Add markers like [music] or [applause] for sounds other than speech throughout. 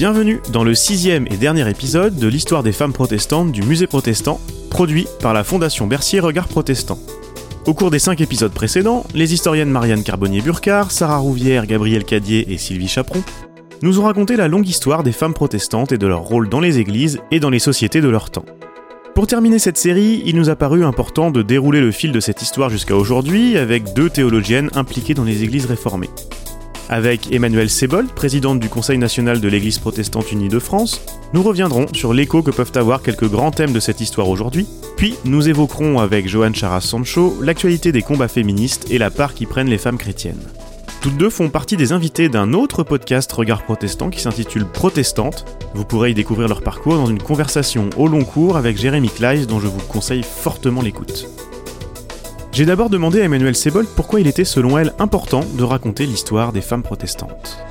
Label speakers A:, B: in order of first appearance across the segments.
A: Bienvenue dans le sixième et dernier épisode de l'histoire des femmes protestantes du musée protestant, produit par la Fondation Bercier Regard Protestant. Au cours des cinq épisodes précédents, les historiennes Marianne Carbonnier-Burcard, Sarah Rouvière, Gabrielle Cadier et Sylvie Chaperon nous ont raconté la longue histoire des femmes protestantes et de leur rôle dans les églises et dans les sociétés de leur temps. Pour terminer cette série, il nous a paru important de dérouler le fil de cette histoire jusqu'à aujourd'hui avec deux théologiennes impliquées dans les églises réformées. Avec Emmanuel Sebold, présidente du Conseil national de l'Église protestante unie de France, nous reviendrons sur l'écho que peuvent avoir quelques grands thèmes de cette histoire aujourd'hui, puis nous évoquerons avec Johan Charas Sancho l'actualité des combats féministes et la part qu'y prennent les femmes chrétiennes. Toutes deux font partie des invités d'un autre podcast Regard Protestant qui s'intitule Protestante. Vous pourrez y découvrir leur parcours dans une conversation au long cours avec Jérémy Kleiss dont je vous conseille fortement l'écoute. J'ai d'abord demandé à Emmanuel Sebold pourquoi il était selon elle important de raconter l'histoire des femmes protestantes.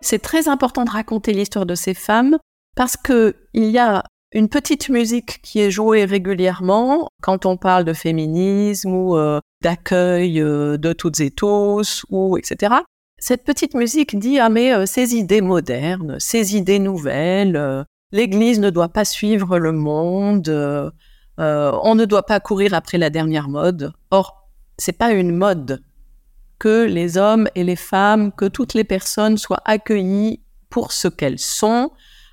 B: C'est très important de raconter l'histoire de ces femmes parce qu'il y a une petite musique qui est jouée régulièrement quand on parle de féminisme ou euh, d'accueil euh, de toutes et tous ou etc. Cette petite musique dit ah mais euh, ces idées modernes, ces idées nouvelles, l'Église ne doit pas suivre le monde, euh, on ne doit pas courir après la dernière mode. Or, c'est pas une mode que les hommes et les femmes, que toutes les personnes soient accueillies pour ce qu'elles sont,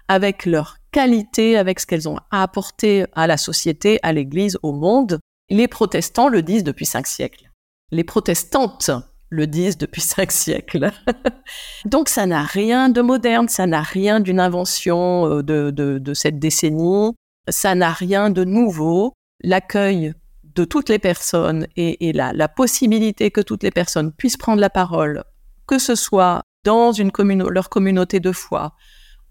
B: avec leur qualité, avec ce qu'elles ont à apporter à la société, à l'Église, au monde. Les protestants le disent depuis cinq siècles. Les protestantes le disent depuis [laughs] cinq siècles. [laughs] Donc ça n'a rien de moderne, ça n'a rien d'une invention euh, de cette décennie ça n'a rien de nouveau. L'accueil de toutes les personnes et, la, possibilité que toutes les personnes puissent prendre la parole, que ce soit dans une leur communauté de foi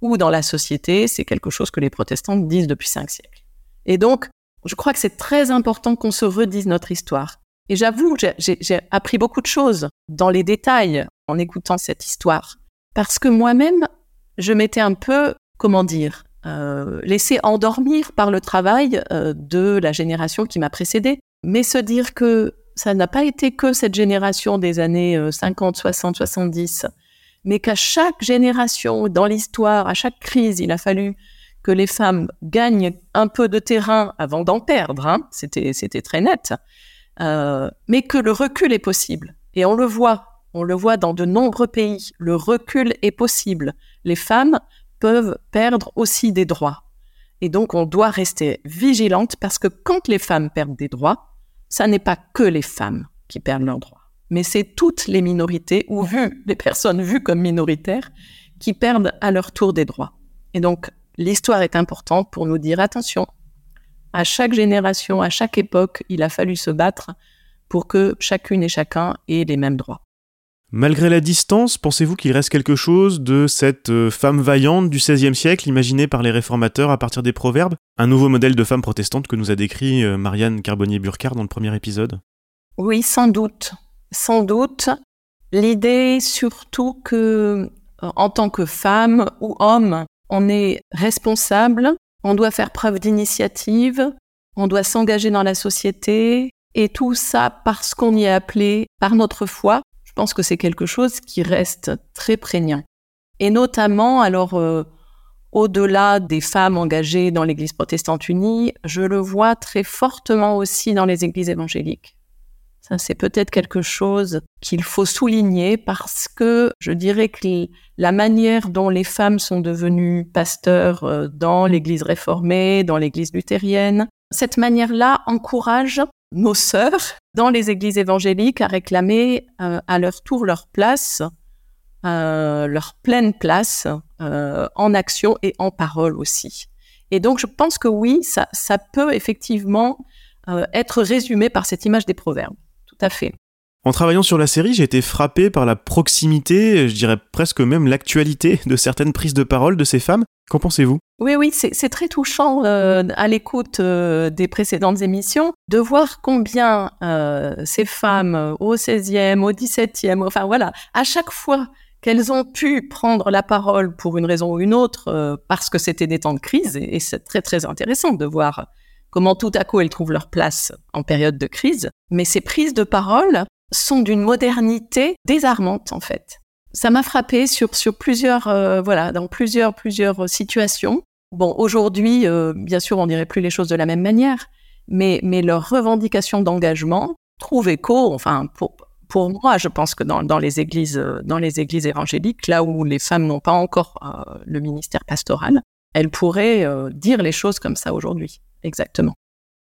B: ou dans la société, c'est quelque chose que les protestants disent depuis cinq siècles. Et donc, je crois que c'est très important qu'on se redise notre histoire. Et j'avoue, j'ai appris beaucoup de choses dans les détails en écoutant cette histoire. Parce que moi-même, je m'étais un peu, comment dire, euh, laisser endormir par le travail euh, de la génération qui m'a précédée, mais se dire que ça n'a pas été que cette génération des années 50, 60, 70, mais qu'à chaque génération dans l'histoire, à chaque crise, il a fallu que les femmes gagnent un peu de terrain avant d'en perdre, hein. c'était, c'était très net, euh, mais que le recul est possible. Et on le voit, on le voit dans de nombreux pays, le recul est possible. Les femmes peuvent perdre aussi des droits. Et donc, on doit rester vigilante parce que quand les femmes perdent des droits, ça n'est pas que les femmes qui perdent leurs droits, mais c'est toutes les minorités ou vues, [laughs] les personnes vues comme minoritaires qui perdent à leur tour des droits. Et donc, l'histoire est importante pour nous dire attention, à chaque génération, à chaque époque, il a fallu se battre pour que chacune et chacun ait les mêmes droits.
A: Malgré la distance, pensez-vous qu'il reste quelque chose de cette euh, femme vaillante du XVIe siècle imaginée par les réformateurs à partir des proverbes? Un nouveau modèle de femme protestante que nous a décrit euh, Marianne Carbonnier-Burcard dans le premier épisode
B: Oui, sans doute. Sans doute. L'idée surtout que, euh, en tant que femme ou homme, on est responsable, on doit faire preuve d'initiative, on doit s'engager dans la société, et tout ça parce qu'on y est appelé par notre foi, pense que c'est quelque chose qui reste très prégnant. Et notamment, alors, euh, au-delà des femmes engagées dans l'Église protestante unie, je le vois très fortement aussi dans les églises évangéliques. Ça, c'est peut-être quelque chose qu'il faut souligner parce que je dirais que la manière dont les femmes sont devenues pasteurs euh, dans l'Église réformée, dans l'Église luthérienne, cette manière-là encourage nos sœurs dans les églises évangéliques à réclamer euh, à leur tour leur place, euh, leur pleine place euh, en action et en parole aussi. Et donc je pense que oui, ça, ça peut effectivement être résumé par cette image des proverbes. Tout à fait.
A: En travaillant sur la série, j'ai été frappé par la proximité, je dirais presque même l'actualité de certaines prises de parole de ces femmes. Qu'en pensez-vous?
B: Oui, oui, c'est très touchant euh, à l'écoute euh, des précédentes émissions de voir combien euh, ces femmes au 16e, au 17e, enfin voilà, à chaque fois qu'elles ont pu prendre la parole pour une raison ou une autre, parce que c'était des temps de crise, et c'est très très intéressant de voir comment tout à coup elles trouvent leur place en période de crise. Mais ces prises de parole sont d'une modernité désarmante en fait. ça m'a frappé sur sur plusieurs euh, voilà dans plusieurs plusieurs situations. Bon, aujourd'hui, euh, bien sûr, on dirait plus les choses de la même manière, mais mais leur revendication d'engagement trouve écho. Enfin, pour pour moi, je pense que dans, dans les églises euh, dans les églises évangéliques, là où les femmes n'ont pas encore le ministère pastoral, elles pourraient dire les choses comme ça aujourd'hui. Exactement.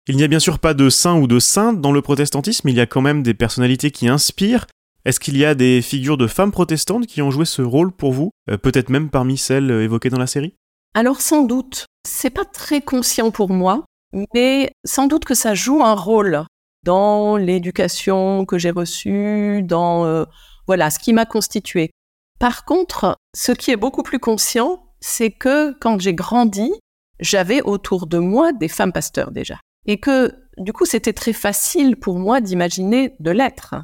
A: Il n'y a bien sûr pas de saints ou de saintes dans le protestantisme, il y a quand même des personnalités qui inspirent. Est-ce qu'il y a des figures de femmes protestantes qui ont joué ce rôle pour vous, euh, peut-être même parmi celles euh, évoquées dans la série?
B: Alors sans doute, c'est pas très conscient pour moi, mais sans doute que ça joue un rôle dans l'éducation que j'ai reçue, dans euh, voilà ce qui m'a constituée. Par contre, ce qui est beaucoup plus conscient, c'est que quand j'ai grandi, j'avais autour de moi des femmes pasteurs déjà, et que du coup c'était très facile pour moi d'imaginer de l'être.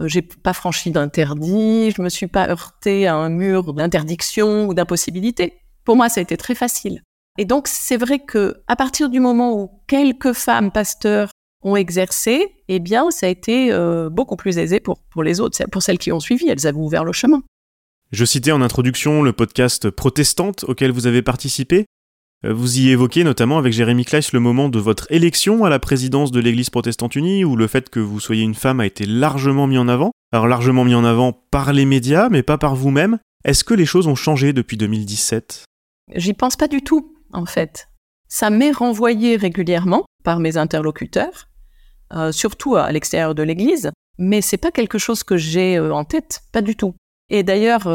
B: Euh, j'ai pas franchi d'interdit, je me suis pas heurté à un mur d'interdiction ou d'impossibilité. Pour moi, ça a été très facile. Et donc, c'est vrai que à partir du moment où quelques femmes pasteurs ont exercé, eh bien, ça a été euh, beaucoup plus aisé pour, pour les autres, pour celles qui ont suivi. Elles avaient ouvert le chemin.
A: Je citais en introduction le podcast Protestante auquel vous avez participé. Euh, vous y évoquez notamment avec Jérémy Kleiss le moment de votre élection à la présidence de l'Église protestante unie, où le fait que vous soyez une femme a été largement mis en avant. Alors largement mis en avant par les médias, mais pas par vous-même. Est-ce que les choses ont changé depuis 2017
B: J'y pense pas du tout, en fait. Ça m'est renvoyé régulièrement par mes interlocuteurs, euh, surtout à l'extérieur de l'Église, mais c'est pas quelque chose que j'ai euh, en tête, pas du tout. Et d'ailleurs,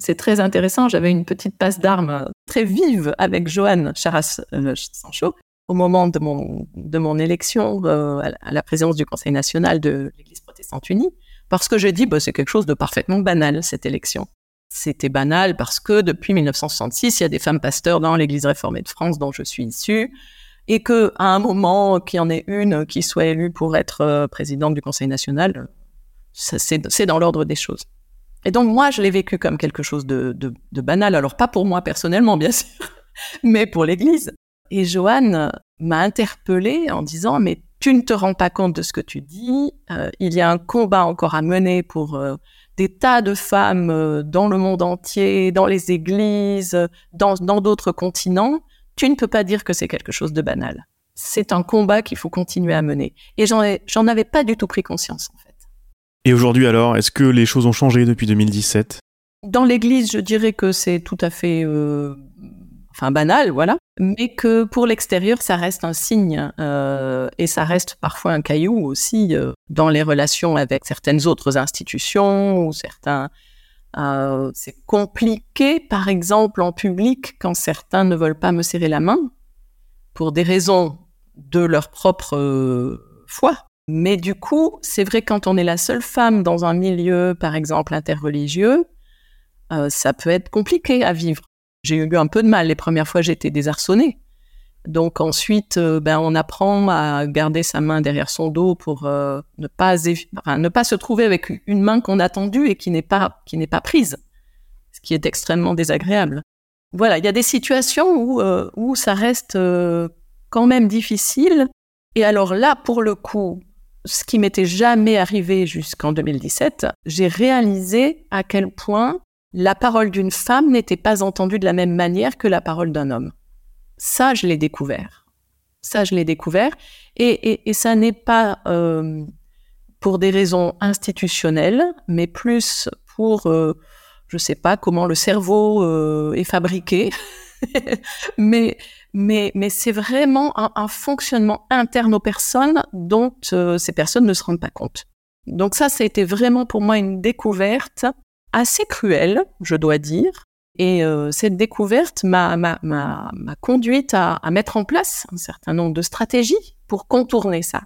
B: c'est très intéressant. J'avais une petite passe d'armes très vive avec Joanne Charas-Sancho euh, au moment de mon, de mon élection euh, à la présidence du Conseil national de l'Église protestante unie, parce que j'ai dit, bah, c'est quelque chose de parfaitement banal, cette élection. C'était banal parce que depuis 1966, il y a des femmes pasteurs dans l'Église réformée de France dont je suis issue, et que à un moment qu'il y en ait une qui soit élue pour être euh, présidente du Conseil national, c'est dans l'ordre des choses. Et donc moi, je l'ai vécu comme quelque chose de, de, banal. Alors pas pour moi personnellement, bien [laughs] sûr, mais pour l'Église. Et Joanne m'a interpellée en disant, mais tu ne te rends pas compte de ce que tu dis. Euh, il y a un combat encore à mener pour euh, des tas de femmes euh, dans le monde entier, dans les églises, dans d'autres continents. Tu ne peux pas dire que c'est quelque chose de banal. C'est un combat qu'il faut continuer à mener. Et j'en avais pas du tout pris conscience, en fait.
A: Et aujourd'hui alors, est-ce que les choses ont changé depuis 2017
B: Dans l'Église, je dirais que c'est tout à fait, euh, enfin banal, voilà, mais que pour l'extérieur, ça reste un signe euh, et ça reste parfois un caillou aussi euh, dans les relations avec certaines autres institutions ou certains. c'est compliqué, par exemple, en public, quand certains ne veulent pas me serrer la main pour des raisons de leur propre foi, mais du coup, c'est vrai quand on est la seule femme dans un milieu, par exemple, interreligieux, euh, ça peut être compliqué à vivre. J'ai eu un peu de mal. Les premières fois, j'étais désarçonnée. Donc ensuite, euh, ben, on apprend à garder sa main derrière son dos pour euh, ne, pas ne pas se trouver avec une main qu'on a tendue et qui n'est pas, qui n'est pas prise, ce qui est extrêmement désagréable. Voilà, il y a des situations où, où ça reste quand même difficile. Et alors là, pour le coup, ce qui m'était jamais arrivé jusqu'en 2017, j'ai réalisé à quel point la parole d'une femme n'était pas entendue de la même manière que la parole d'un homme. Ça, je l'ai découvert. Ça, je l'ai découvert. Et, et, ça n'est pas euh, pour des raisons institutionnelles, mais plus pour, euh, je sais pas comment le cerveau euh, est fabriqué. [laughs] mais mais, mais c'est vraiment un, fonctionnement interne aux personnes dont euh, ces personnes ne se rendent pas compte. Donc ça, ça a été vraiment pour moi une découverte assez cruelle, je dois dire. Et euh, cette découverte m'a conduite à, à, mettre en place un certain nombre de stratégies pour contourner ça.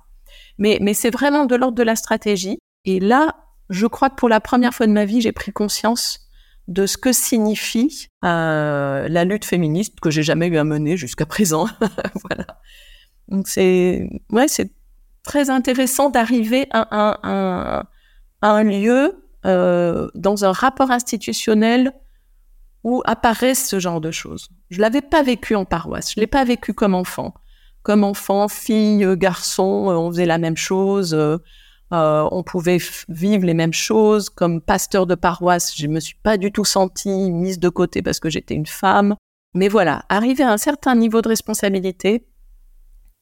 B: Mais, mais c'est vraiment de l'ordre de la stratégie. Et là, je crois que pour la première fois de ma vie, j'ai pris conscience de ce que signifie euh, la lutte féministe que j'ai jamais eu à mener jusqu'à présent. [laughs] voilà. Donc c'est ouais, c'est très intéressant d'arriver à, un, lieu euh, dans un rapport institutionnel où apparaissent ce genre de choses. Je l'avais pas vécu en paroisse, je l'ai pas vécu comme enfant. Comme enfant, fille, garçon, on faisait la même chose. euh, on pouvait vivre les mêmes choses. Comme pasteur de paroisse, je me suis pas du tout sentie mise de côté parce que j'étais une femme. Mais voilà, arrivé à un certain niveau de responsabilité,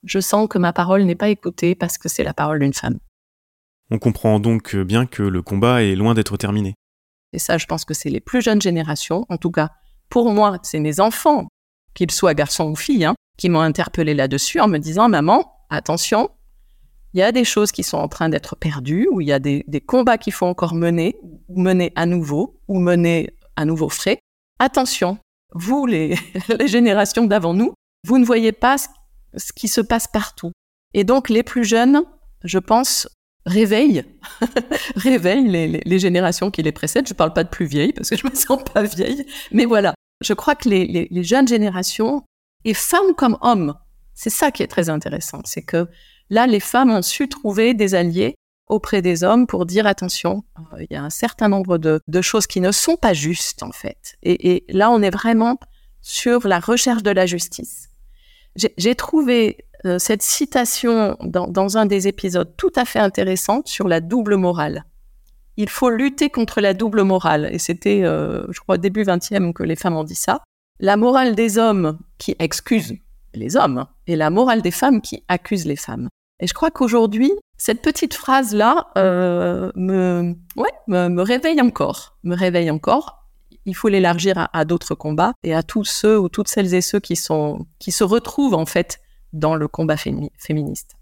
B: je sens que ma parole n'est pas écoutée parce que c'est la parole d'une femme.
A: On comprend donc bien que le combat est loin d'être terminé.
B: Et ça, je pense que c'est les plus jeunes générations, en tout cas pour moi, c'est mes enfants, qu'ils soient garçons ou filles, hein, qui m'ont interpellé là-dessus en me disant, maman, attention, il y a des choses qui sont en train d'être perdues, ou il y a des, combats qu'il faut encore mener, ou mener à nouveau, ou mener à nouveau frais. Attention, vous, les, [laughs] générations d'avant nous, vous ne voyez pas ce qui se passe partout. Et donc, les plus jeunes, je pense, réveillent, [laughs] réveillent les, générations qui les précèdent. Je ne parle pas de plus vieilles, parce que je me sens pas vieille, mais voilà. Je crois que les, les jeunes générations, et femmes comme hommes, c'est ça qui est très intéressant, c'est que Là, les femmes ont su trouver des alliés auprès des hommes pour dire attention, euh, il y a un certain nombre de, choses qui ne sont pas justes en fait. Et, là, on est vraiment sur la recherche de la justice. J'ai trouvé euh, cette citation dans, un des épisodes tout à fait intéressante sur la double morale. Il faut lutter contre la double morale. Et c'était, euh, je crois, début 20e que les femmes ont dit ça. La morale des hommes qui excuse les hommes et la morale des femmes qui accuse les femmes. Et je crois qu'aujourd'hui, cette petite phrase-là euh, me, me, réveille encore, me réveille encore. Il faut l'élargir à, d'autres combats et à tous ceux ou toutes celles et ceux qui sont qui se retrouvent en fait dans le combat féministe.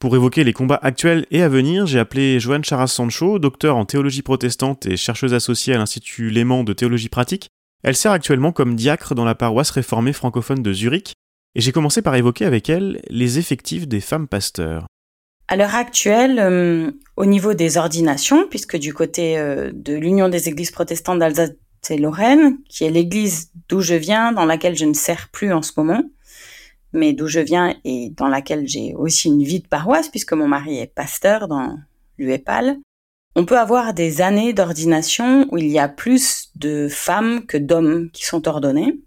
A: Pour évoquer les combats actuels et à venir, j'ai appelé Joanne Charas-Sancho, docteur en théologie protestante et chercheuse associée à l'Institut Léman de théologie pratique. Elle sert actuellement comme diacre dans la paroisse réformée francophone de Zurich et j'ai commencé par évoquer avec elle les effectifs des femmes pasteurs.
C: À l'heure actuelle, euh, au niveau des ordinations, puisque du côté euh, de l'Union des Églises protestantes d'Alsace et Lorraine, qui est l'église d'où je viens, dans laquelle je ne sers plus en ce moment, mais d'où je viens et dans laquelle j'ai aussi une vie de paroisse, puisque mon mari est pasteur dans l'UEPAL, on peut avoir des années d'ordination où il y a plus de femmes que d'hommes qui sont ordonnés.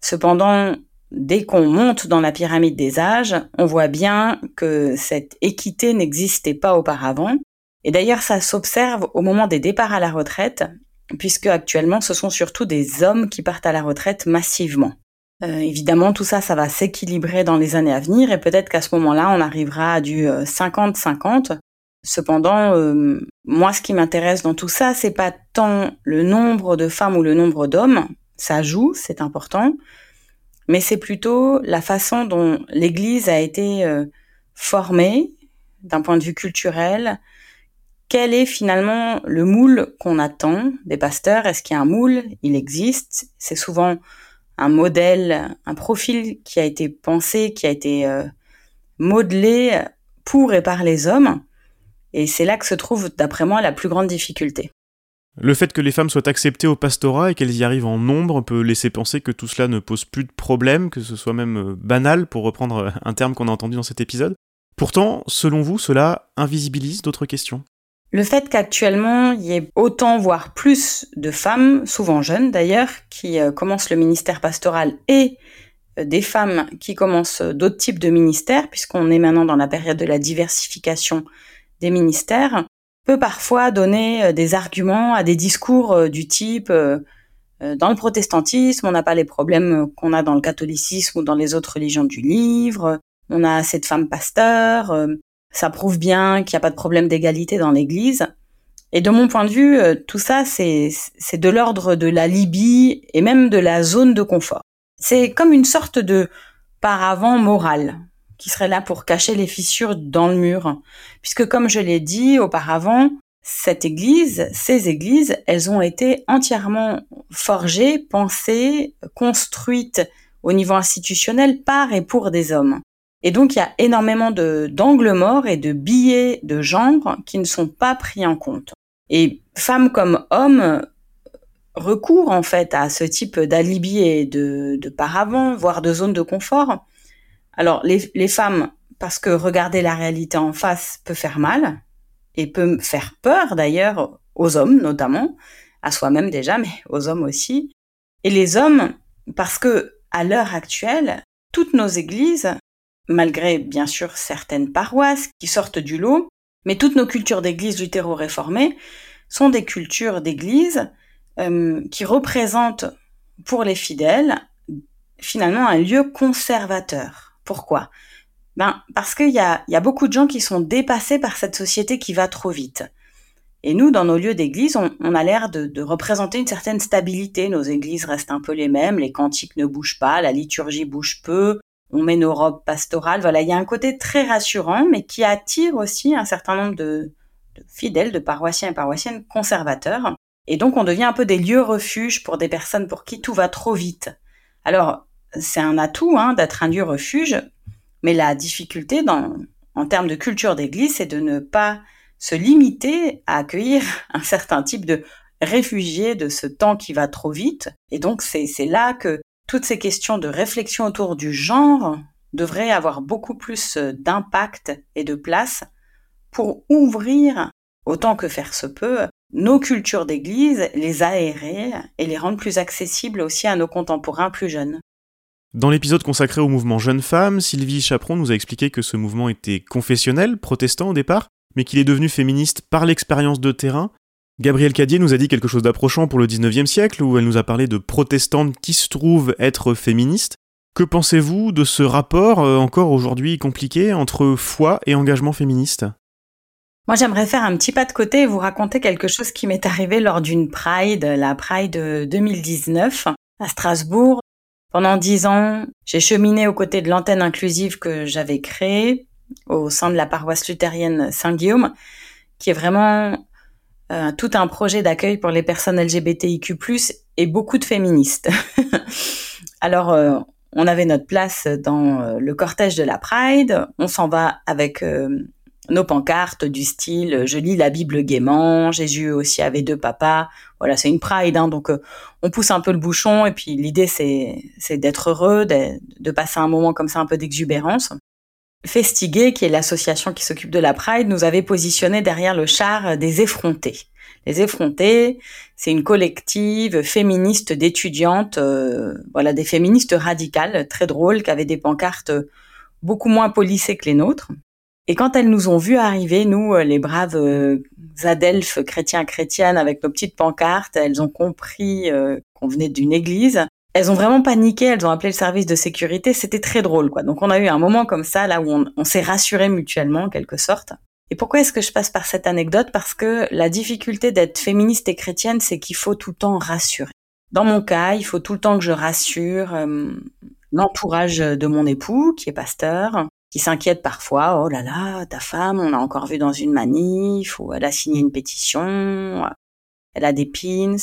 C: Cependant, dès qu'on monte dans la pyramide des âges, on voit bien que cette équité n'existait pas auparavant. Et d'ailleurs, ça s'observe au moment des départs à la retraite, puisque actuellement, ce sont surtout des hommes qui partent à la retraite massivement. Euh, évidemment, tout ça, ça va s'équilibrer dans les années à venir, et peut-être qu'à ce moment-là, on arrivera à du 50-50. Euh, Cependant, euh, moi, ce qui m'intéresse dans tout ça, c'est pas tant le nombre de femmes ou le nombre d'hommes, ça joue, c'est important, mais c'est plutôt la façon dont l'Église a été euh, formée d'un point de vue culturel. Quel est finalement le moule qu'on attend des pasteurs? Est-ce qu'il y a un moule? Il existe. C'est souvent un modèle, un profil qui a été pensé, qui a été euh, modelé pour et par les hommes. Et c'est là que se trouve, d'après moi, la plus grande difficulté.
A: Le fait que les femmes soient acceptées au pastorat et qu'elles y arrivent en nombre peut laisser penser que tout cela ne pose plus de problème, que ce soit même euh, banal, pour reprendre euh, un terme qu'on a entendu dans cet épisode. Pourtant, selon vous, cela invisibilise d'autres questions.
C: Le fait qu'actuellement, il y ait autant, voire plus de femmes, souvent jeunes d'ailleurs, qui euh, commencent le ministère pastoral et des femmes qui commencent d'autres types de ministères, puisqu'on est maintenant dans la période de la diversification des ministères, peut parfois donner euh, des arguments à des discours euh, du type euh, dans le protestantisme, on n'a pas les problèmes qu'on a dans le catholicisme ou dans les autres religions du livre, on a assez de femmes pasteurs, ça prouve bien qu'il n'y a pas de problème d'égalité dans l'Église. Et de mon point de vue, tout ça, c'est de l'ordre de la Libye et même de la zone de confort. C'est comme une sorte de paravent moral qui serait là pour cacher les fissures dans le mur. Puisque comme je l'ai dit auparavant, cette église, ces églises, elles ont été entièrement forgées, pensées, construites au niveau institutionnel par et pour des hommes. Et donc il y a énormément d'angles morts et de billets de genre qui ne sont pas pris en compte. Et femmes comme hommes recourent en fait à ce type d'alibi et de, de paravent, voire de zone de confort, alors, les, femmes, parce que regarder la réalité en face peut faire mal, et peut faire peur d'ailleurs aux hommes notamment, à soi-même déjà, [laughs] mais aux hommes aussi. Et les hommes, parce que à l'heure actuelle, toutes nos églises, malgré bien sûr certaines paroisses qui sortent du lot, Mais toutes nos cultures d'église lutéro-réformées sont des cultures d'église euh, qui représentent pour les fidèles finalement un lieu conservateur. Pourquoi? Ben, Parce qu'il y a, beaucoup de gens qui sont dépassés par cette société qui va trop vite. Et nous, dans nos lieux d'église, on, a l'air de, représenter une certaine stabilité. Nos églises restent un peu les mêmes, les cantiques ne bougent pas, la liturgie bouge peu, on met nos robes pastorales. Voilà, il y a un côté très rassurant, mais qui attire aussi un certain nombre de, fidèles, de paroissiens et paroissiennes conservateurs. Et donc, on devient un peu des lieux refuges pour des personnes pour qui tout va trop vite. Alors, c'est un atout hein, d'être un lieu refuge, mais la difficulté en termes de culture d'église, c'est de ne pas se limiter à accueillir [laughs] un certain type de réfugiés de ce temps qui va trop vite. Et donc c'est là que toutes ces questions de réflexion autour du genre devraient avoir beaucoup plus d'impact et de place pour ouvrir, autant que faire se peut, nos cultures d'église, les aérer et les rendre plus accessibles aussi à nos contemporains plus jeunes.
A: Dans l'épisode consacré au mouvement Jeunes Femmes, Sylvie Chaperon nous a expliqué que ce mouvement était confessionnel, protestant au départ, mais qu'il est devenu féministe par l'expérience de terrain. Gabrielle Cadier nous a dit quelque chose d'approchant pour le 19e siècle, où elle nous a parlé de protestantes qui se trouvent être féministes. Que pensez-vous de ce rapport, euh, encore aujourd'hui compliqué, entre foi et engagement féministe?
C: Moi, j'aimerais faire un petit pas de côté et vous raconter quelque chose qui m'est arrivé lors d'une Pride, la Pride 2019 à Strasbourg. Pendant dix ans, j'ai cheminé aux côtés de l'antenne inclusive que j'avais créée au sein de la paroisse luthérienne Saint-Guillaume, qui est vraiment euh, tout un projet d'accueil pour les personnes LGBTIQ+, et beaucoup de féministes. [laughs] Alors, euh, on avait notre place dans euh, le cortège de la Pride, on s'en va avec nos pancartes du style je lis la Bible gaiement, Jésus aussi avait deux papas. Voilà, c'est une pride, hein, donc on pousse un peu le bouchon et puis l'idée c'est c'est d'être heureux, de, de, passer un moment comme ça un peu d'exubérance. Festigué, qui est l'association qui s'occupe de la Pride, nous avait positionné derrière le char des effrontés. Les effrontés, c'est une collective féministe d'étudiantes, euh, voilà, des féministes radicales, très drôles, qui avaient des pancartes beaucoup moins polissées que les nôtres. Et quand elles nous ont vu arriver, nous, euh, les braves euh, adelphes chrétiens chrétiennes, avec nos petites pancartes, elles ont compris qu'on venait d'une église elles ont vraiment paniqué, elles ont appelé le service de sécurité, c'était très drôle quoi. Donc on a eu un moment comme ça là où on, s'est rassuré mutuellement en quelque sorte. Et pourquoi est-ce que je passe par cette anecdote? Parce que la difficulté d'être féministe et chrétienne, c'est qu'il faut tout le temps rassurer. Dans mon cas, il faut tout le temps que je rassure euh, l'entourage de mon époux, qui est pasteur, qui s'inquiète parfois. Oh là là, ta femme, on l'a encore vu dans une manif, ou elle a signé une pétition, elle a des pins.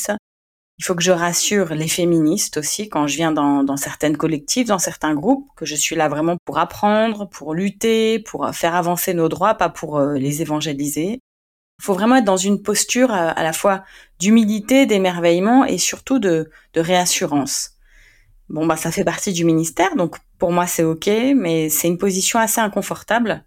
C: Il faut que je rassure les féministes aussi quand je viens dans, dans certaines collectives, dans certains groupes, que je suis là vraiment pour apprendre, pour lutter, pour faire avancer nos droits, pas pour euh, les évangéliser. Il faut vraiment être dans une posture à, à la fois d'humilité, d'émerveillement et surtout de, de réassurance. Bon, bah, ça fait partie du ministère, donc pour moi c'est ok, mais c'est une position assez inconfortable.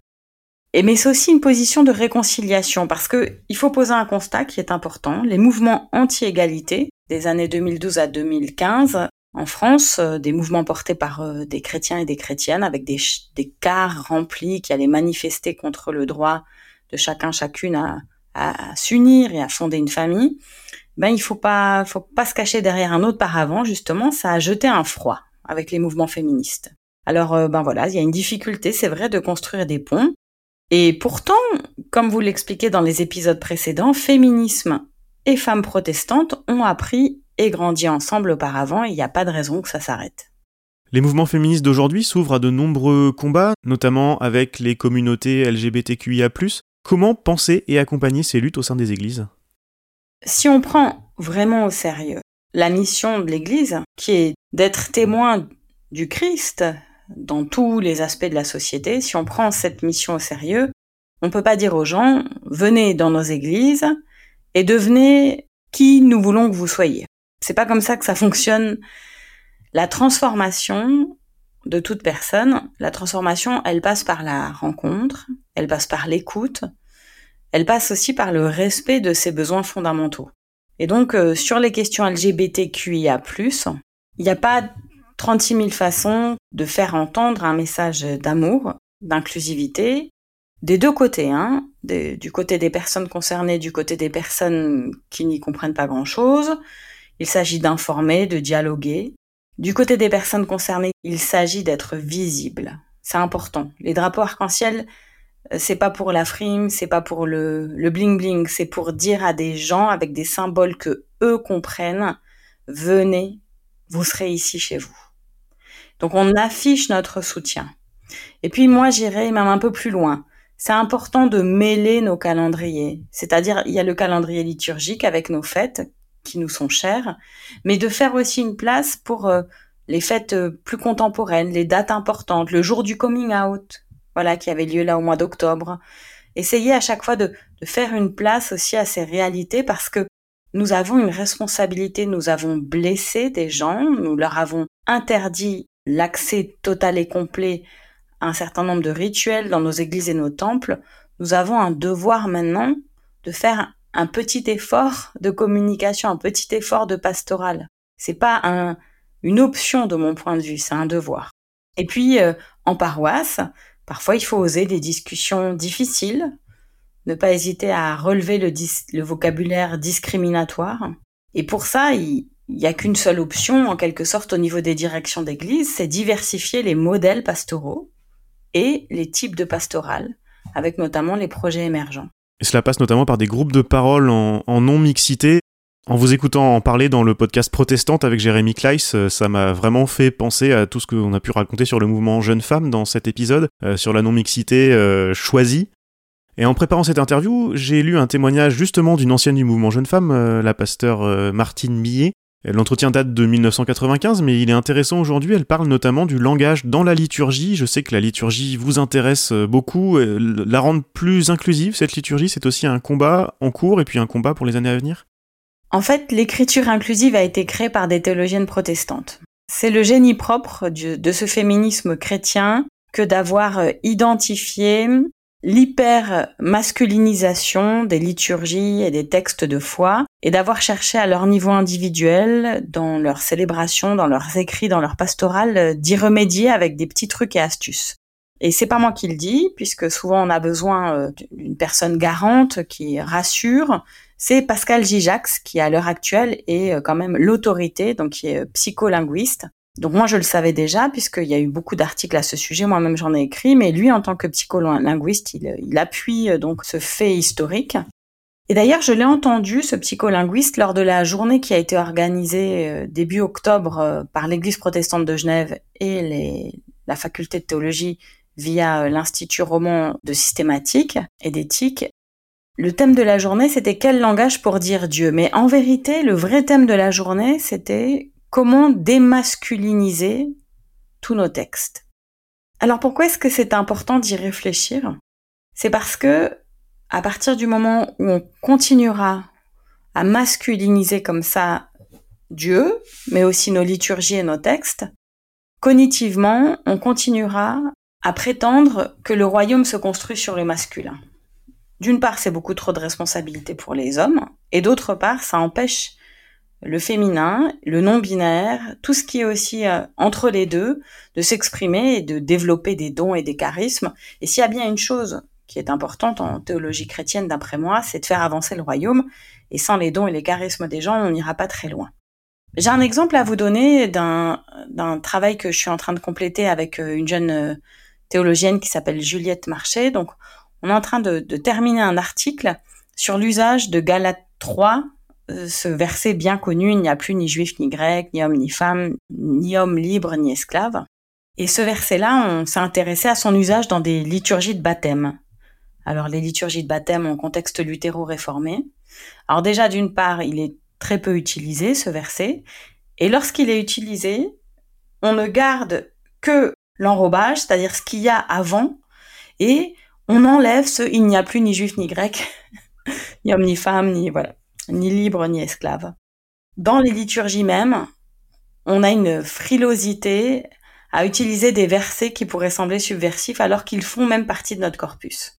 C: Et mais c'est aussi une position de réconciliation parce que il faut poser un constat qui est important. Les mouvements anti-égalité des années 2012 à 2015 en France, euh, des mouvements portés par euh, des chrétiens et des chrétiennes avec des, des cars remplis qui allaient manifester contre le droit de chacun chacune à, à, s'unir et à fonder une famille. Ben il faut pas faut pas se cacher derrière un autre paravent justement, ça a jeté un froid avec les mouvements féministes. Alors euh, ben voilà, il y a une difficulté, c'est vrai, de construire des ponts. Et pourtant, comme vous l'expliquez dans les épisodes précédents, féminisme et femmes protestantes ont appris et grandi ensemble auparavant et il n'y a pas de raison que ça s'arrête.
A: Les mouvements féministes d'aujourd'hui s'ouvrent à de nombreux combats, notamment avec les communautés LGBTQIA. Comment penser et accompagner ces luttes au sein des églises?
C: Si on prend vraiment au sérieux la mission de l'Église, qui est d'être témoin du Christ dans tous les aspects de la société, si on prend cette mission au sérieux, on ne peut pas dire aux gens, venez dans nos églises, et devenez qui nous voulons que vous soyez. C'est pas comme ça que ça fonctionne. La transformation de toute personne, la transformation, elle passe par la rencontre, elle passe par l'écoute, elle passe aussi par le respect de ses besoins fondamentaux. Et donc, euh, sur les questions LGBTQIA+, il n'y a pas 36 000 façons de faire entendre un message d'amour, d'inclusivité, des deux côtés, hein, du côté des personnes concernées, du côté des personnes qui n'y comprennent pas grand-chose. Il s'agit d'informer, de dialoguer. Du côté des personnes concernées, il s'agit d'être visible. C'est important. Les drapeaux arc-en-ciel, c'est pas pour la frime, c'est pas pour le, le bling bling, c'est pour dire à des gens avec des symboles que eux comprennent, venez, vous serez ici chez vous. Donc on affiche notre soutien. Et puis moi j'irai même un peu plus loin. C'est important de mêler nos calendriers. C'est-à-dire il y a le calendrier liturgique avec nos fêtes qui nous sont chères, mais de faire aussi une place pour euh, les fêtes euh, plus contemporaines, les dates importantes, le jour du coming out, voilà, qui avait lieu là au mois d'octobre. Essayez à chaque fois de, faire une place aussi à ces réalités parce que nous avons une responsabilité, nous avons blessé des gens, nous leur avons interdit l'accès total et complet à un certain nombre de rituels dans nos églises et nos temples, nous avons un devoir maintenant de faire un petit effort de communication, un petit effort de pastoral. C'est pas un, une option de mon point de vue, c'est un devoir. Et puis, euh, en paroisse, parfois il faut oser des discussions difficiles, ne pas hésiter à relever le, vocabulaire discriminatoire. Et pour ça, il n'y a qu'une seule option, en quelque sorte, au niveau des directions d'église, c'est diversifier les modèles pastoraux et les types de pastorales, avec notamment les projets émergents.
A: Et cela passe notamment par des groupes de parole en, non-mixité. En vous écoutant en parler dans le podcast Protestante avec Jérémy Kleiss, euh, ça m'a vraiment fait penser à tout ce qu'on a pu raconter sur le mouvement Jeune Femme dans cet épisode, euh, sur la non-mixité euh, choisie. Et en préparant cette interview, j'ai lu un témoignage justement d'une ancienne du mouvement Jeune Femme, la pasteur Martine Millet. L'entretien date de 1995, mais il est intéressant aujourd'hui. Elle parle notamment du langage dans la liturgie. Je sais que la liturgie vous intéresse beaucoup. La rendre plus inclusive, cette liturgie, c'est aussi un combat en cours et puis un combat pour les années à venir
C: En fait, l'écriture inclusive a été créée par des théologiennes protestantes. C'est le génie propre de ce féminisme chrétien que d'avoir identifié l'hyper-masculinisation des liturgies et des textes de foi et d'avoir cherché à leur niveau individuel, dans leurs célébrations, dans leurs écrits, dans leur pastoral, d'y remédier avec des petits trucs et astuces. Et c'est pas moi qui le dis, puisque souvent on a besoin euh, d'une personne garante qui rassure. C'est Pascal Gijax qui, à l'heure actuelle, est euh, quand même l'autorité, donc qui est psycholinguiste, donc moi je le savais déjà puisqu'il y a eu beaucoup d'articles à ce sujet, moi-même j'en ai écrit, mais lui en tant que psycholinguiste, il, il appuie euh, donc ce fait historique. Et d'ailleurs je l'ai entendu, ce psycholinguiste, lors de la journée qui a été organisée euh, début octobre euh, par l'Église protestante de Genève et la faculté de théologie via l'Institut roman de systématique et d'éthique. Le thème de la journée, c'était quel langage pour dire Dieu? Mais en vérité, le vrai thème de la journée, c'était comment démasculiniser tous nos textes. Alors pourquoi est-ce que c'est important d'y réfléchir? C'est parce que à partir du moment où on continuera à masculiniser comme ça Dieu, mais aussi nos liturgies et nos textes, cognitivement, on continuera à prétendre que le royaume se construit sur le masculin. D'une part, c'est beaucoup trop de responsabilités pour les hommes, et d'autre part, ça empêche le féminin, le non-binaire, tout ce qui est aussi euh, entre les deux, de s'exprimer et de développer des dons et des charismes. Et s'il y a bien une chose qui est importante en théologie chrétienne, d'après moi, c'est de faire avancer le royaume. Et sans les dons et les charismes des gens, on n'ira pas très loin. J'ai un exemple à vous donner d'un travail que je suis en train de compléter avec euh, une jeune euh, théologienne qui s'appelle Juliette Marché. Donc, on est en train de, terminer un article sur l'usage de Galate 3 euh, ce verset bien connu, il n'y a plus ni juif ni grec, ni homme ni femme, ni homme libre ni esclave. Et ce verset-là, on s'est intéressé à son usage dans des liturgies de baptême. Alors les liturgies de baptême en contexte luthéro-réformé. Alors déjà d'une part, il est très peu utilisé ce verset, et lorsqu'il est utilisé, on ne garde que l'enrobage, c'est-à-dire ce qu'il y a avant, et on enlève ce il n'y a plus ni juif ni grec, [laughs] ni homme ni femme, ni voilà ni libre ni esclave. Dans les liturgies même, on a une frilosité à utiliser des versets qui pourraient sembler subversifs alors qu'ils font même partie de notre corpus.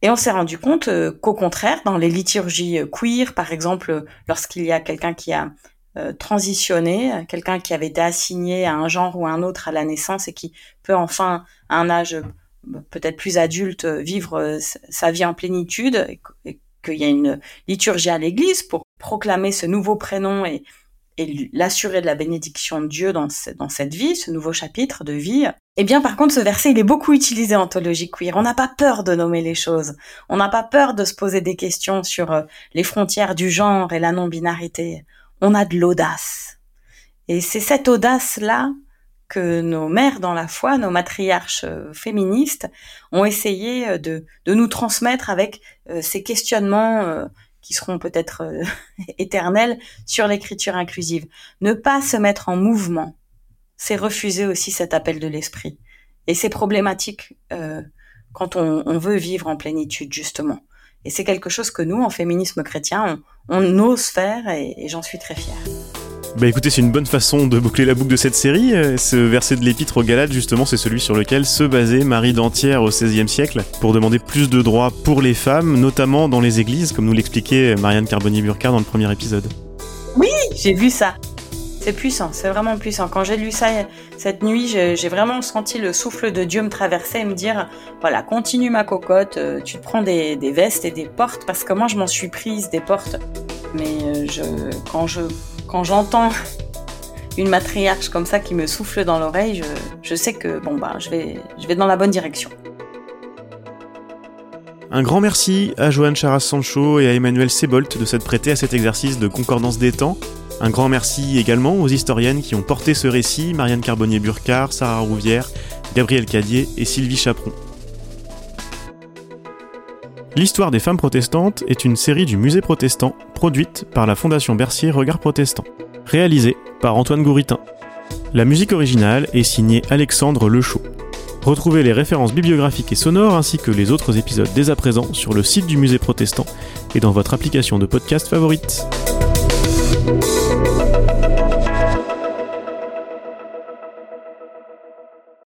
C: Et on s'est rendu compte euh, qu'au contraire, dans les liturgies queer, par exemple, lorsqu'il y a quelqu'un qui a euh, transitionné, quelqu'un qui avait été assigné à un genre ou à un autre à la naissance et qui peut enfin, à un âge peut-être plus adulte, vivre sa vie en plénitude, et qu'il y a une liturgie à l'église pour proclamer ce nouveau prénom et, et l'assurer de la bénédiction de Dieu dans, dans cette vie, ce nouveau chapitre de vie. Eh bien, par contre, ce verset, il est beaucoup utilisé en théologie queer. On n'a pas peur de nommer les choses. On n'a pas peur de se poser des questions sur euh, les frontières du genre et la non-binarité. On a de l'audace. Et c'est cette audace-là que nos mères dans la foi, nos matriarches euh, féministes, ont essayé euh, de, de nous transmettre avec ces questionnements qui seront peut-être euh, [laughs] éternels sur l'écriture inclusive. Ne pas se mettre en mouvement, c'est refuser aussi cet appel de l'esprit. Et c'est problématique euh, quand on, veut vivre en plénitude, justement. Et c'est quelque chose que nous, en féminisme chrétien, on, ose faire et j'en suis très fière.
A: Bah écoutez, c'est une bonne façon de boucler la boucle de cette série. Euh, ce verset de l'épître aux Galates, justement, c'est celui sur lequel se basait Marie d'Antière au XVIe siècle pour demander plus de droits pour les femmes, notamment dans les églises, comme nous l'expliquait Marianne Carbonier-Burkard dans le premier épisode.
C: Oui, j'ai vu ça. C'est puissant, c'est vraiment puissant. Quand j'ai lu ça cette nuit, j'ai vraiment senti le souffle de Dieu me traverser et me dire, voilà, continue ma cocotte, euh, tu te prends des, vestes et des portes, parce que moi je m'en suis prise des portes. Mais euh, quand je quand j'entends [laughs] une matriarche comme ça qui me souffle dans l'oreille, je, sais que bon bah je vais, je vais dans la bonne direction.
A: Un grand merci à Joanne Charas-Sancho et à Emmanuel Sebolt de s'être prêté à cet exercice de concordance des temps. Un grand merci également aux historiennes qui ont porté ce récit, Marianne Carbonnier-Burcard, Sarah Rouvière, Gabriel Cadier et Sylvie Chaperon. L'histoire des femmes protestantes est une série du musée protestant produite par la Fondation Bercier Regard Protestant, réalisée par Antoine Gouritin. La musique originale est signée Alexandre Lechaud. Retrouvez les références bibliographiques et sonores ainsi que les autres épisodes dès à présent sur le site du musée protestant et dans votre application de podcast favorite. Música